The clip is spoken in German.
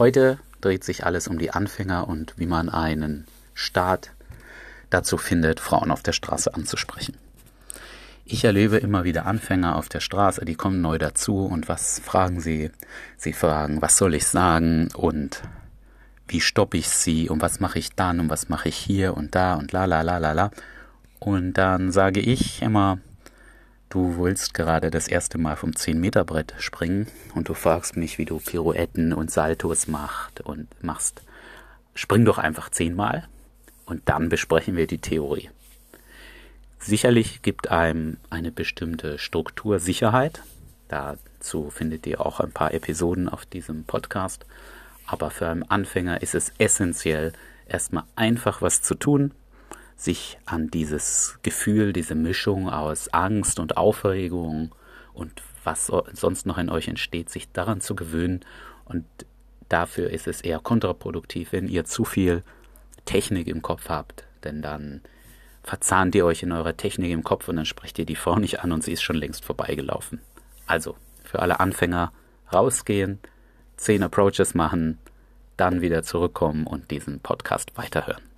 Heute dreht sich alles um die Anfänger und wie man einen Start dazu findet, Frauen auf der Straße anzusprechen. Ich erlebe immer wieder Anfänger auf der Straße, die kommen neu dazu und was fragen sie? Sie fragen, was soll ich sagen und wie stoppe ich sie und was mache ich dann und was mache ich hier und da und la la la la la. Und dann sage ich immer, du willst gerade das erste Mal vom 10-Meter-Brett springen und du fragst mich, wie du Pirouetten und Saltos macht und machst. Spring doch einfach zehnmal und dann besprechen wir die Theorie. Sicherlich gibt einem eine bestimmte Struktur Sicherheit. Dazu findet ihr auch ein paar Episoden auf diesem Podcast. Aber für einen Anfänger ist es essentiell, erstmal einfach was zu tun, sich an dieses Gefühl, diese Mischung aus Angst und Aufregung und was sonst noch in euch entsteht, sich daran zu gewöhnen. Und dafür ist es eher kontraproduktiv, wenn ihr zu viel Technik im Kopf habt, denn dann verzahnt ihr euch in eurer Technik im Kopf und dann sprecht ihr die Frau nicht an und sie ist schon längst vorbeigelaufen. Also, für alle Anfänger rausgehen, zehn Approaches machen, dann wieder zurückkommen und diesen Podcast weiterhören.